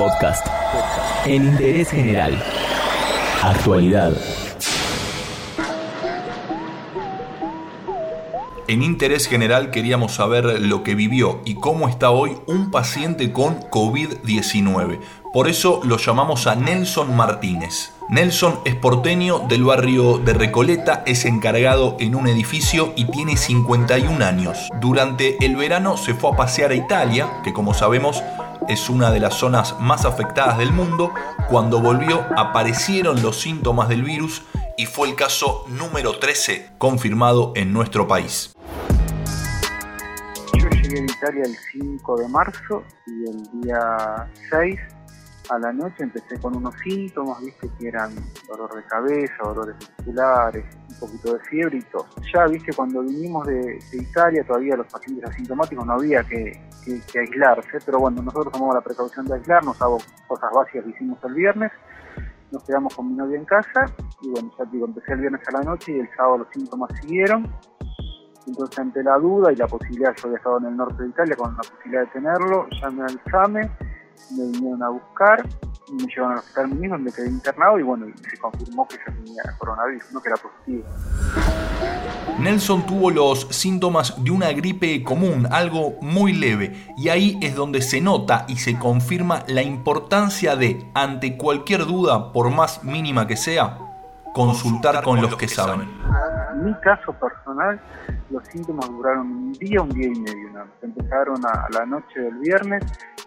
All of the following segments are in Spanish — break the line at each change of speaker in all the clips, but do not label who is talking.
Podcast. En interés general. Actualidad.
En interés general queríamos saber lo que vivió y cómo está hoy un paciente con COVID-19. Por eso lo llamamos a Nelson Martínez. Nelson es porteño del barrio de Recoleta, es encargado en un edificio y tiene 51 años. Durante el verano se fue a pasear a Italia, que como sabemos es una de las zonas más afectadas del mundo. Cuando volvió aparecieron los síntomas del virus y fue el caso número 13 confirmado en nuestro país
llegué a Italia el 5 de marzo y el día 6 a la noche empecé con unos síntomas, viste, que eran dolor de cabeza, dolores musculares, un poquito de fiebre y tos. Ya, viste, cuando vinimos de, Italia todavía los pacientes asintomáticos no había que, aislarse, pero bueno, nosotros tomamos la precaución de aislarnos, hago cosas básicas que hicimos el viernes, nos quedamos con mi novia en casa y bueno, ya digo, empecé el viernes a la noche y el sábado los síntomas siguieron entonces, ante la duda y la posibilidad, yo había estado en el norte de Italia con la posibilidad de tenerlo, llamé al SAME, me vinieron a buscar, me llevaron al hospital mismo, me quedé internado y bueno, se confirmó que ya tenía coronavirus, no que era positivo.
Nelson tuvo los síntomas de una gripe común, algo muy leve, y ahí es donde se nota y se confirma la importancia de, ante cualquier duda, por más mínima que sea, consultar con los que saben.
En mi caso personal, los síntomas duraron un día, un día y medio. ¿no? Empezaron a, la noche del viernes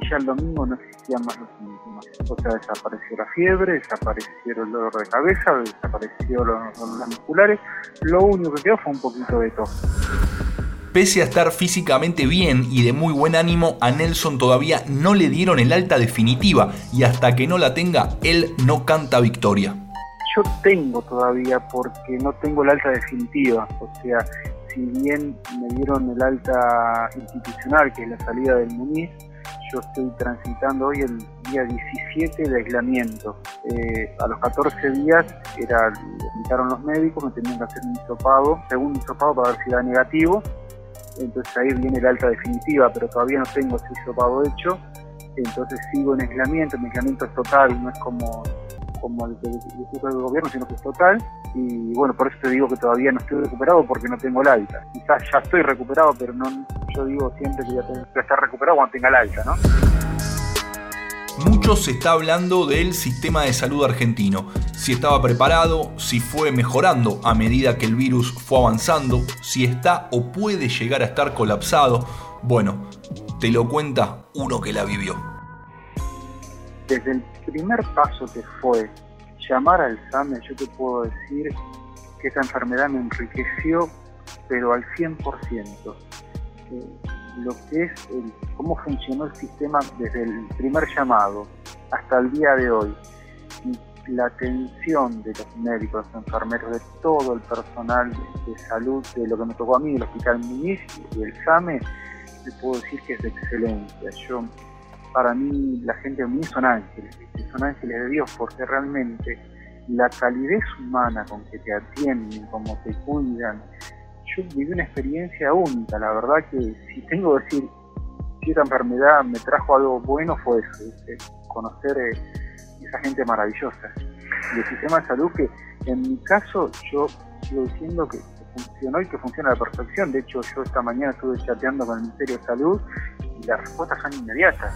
y ya el domingo no existían más los síntomas. O sea, desapareció la fiebre, desapareció el dolor de cabeza, desapareció los dolores musculares. Lo único que quedó fue un poquito de tos.
Pese a estar físicamente bien y de muy buen ánimo, a Nelson todavía no le dieron el alta definitiva y hasta que no la tenga, él no canta victoria.
Yo tengo todavía porque no tengo el alta definitiva, o sea, si bien me dieron el alta institucional, que es la salida del Muniz, yo estoy transitando hoy el día 17 de aislamiento. Eh, a los 14 días era, invitaron los médicos, me tenían que hacer un hisopado, segundo hisopado para ver si era negativo. Entonces ahí viene el alta definitiva, pero todavía no tengo ese hisopado hecho. Entonces sigo en aislamiento, mi aislamiento es total, no es como como el, del gobierno, sino que es total. Y bueno, por eso te digo que todavía no estoy recuperado porque no tengo el alta. Quizás ya estoy recuperado, pero no yo digo siempre que ya tengo que estar recuperado cuando tenga el alta, ¿no?
Mucho se está hablando del sistema de salud argentino, si estaba preparado, si fue mejorando a medida que el virus fue avanzando, si está o puede llegar a estar colapsado. Bueno, te lo cuenta uno que la vivió.
Desde el primer paso que fue llamar al SAME, yo te puedo decir que esa enfermedad me enriqueció, pero al 100%. Eh, lo que es cómo funcionó el sistema desde el primer llamado hasta el día de hoy. La atención de los médicos, los enfermeros, de todo el personal de salud, de lo que me tocó a mí, el Hospital Muniz y el SAME, te puedo decir que es de excelencia. Yo para mí la gente de mí son ángeles, son ángeles de Dios, porque realmente la calidez humana con que te atienden, cómo te cuidan, yo viví una experiencia única, la verdad que si tengo que decir si esta enfermedad me trajo algo bueno fue eso, conocer eh, esa gente maravillosa. Y el sistema de salud que en mi caso yo sigo diciendo que funcionó y que funciona a la perfección. De hecho, yo esta mañana estuve chateando con el Ministerio de Salud y las respuestas son inmediatas.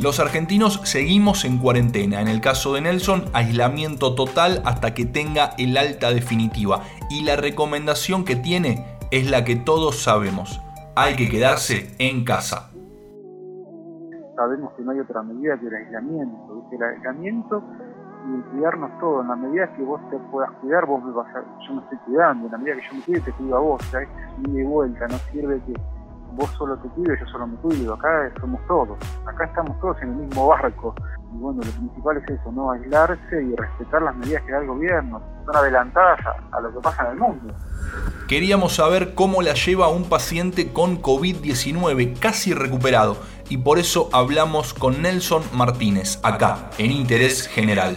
Los argentinos seguimos en cuarentena. En el caso de Nelson, aislamiento total hasta que tenga el alta definitiva. Y la recomendación que tiene es la que todos sabemos. Hay que quedarse en casa.
Sabemos que no hay otra medida que el aislamiento. El aislamiento y cuidarnos todos. En la medida que vos te puedas cuidar, vos me vas a, yo me estoy cuidando. En la medida que yo me cuide, te cuido a vos. ¿sabes? Es de vuelta. No sirve que vos solo te cuides, yo solo me cuido, acá somos todos, acá estamos todos en el mismo barco. Y bueno, lo principal es eso, no aislarse y respetar las medidas que da el gobierno, son adelantadas a, lo que pasa en el mundo.
Queríamos saber cómo la lleva un paciente con COVID-19 casi recuperado y por eso hablamos con Nelson Martínez, acá, en Interés General.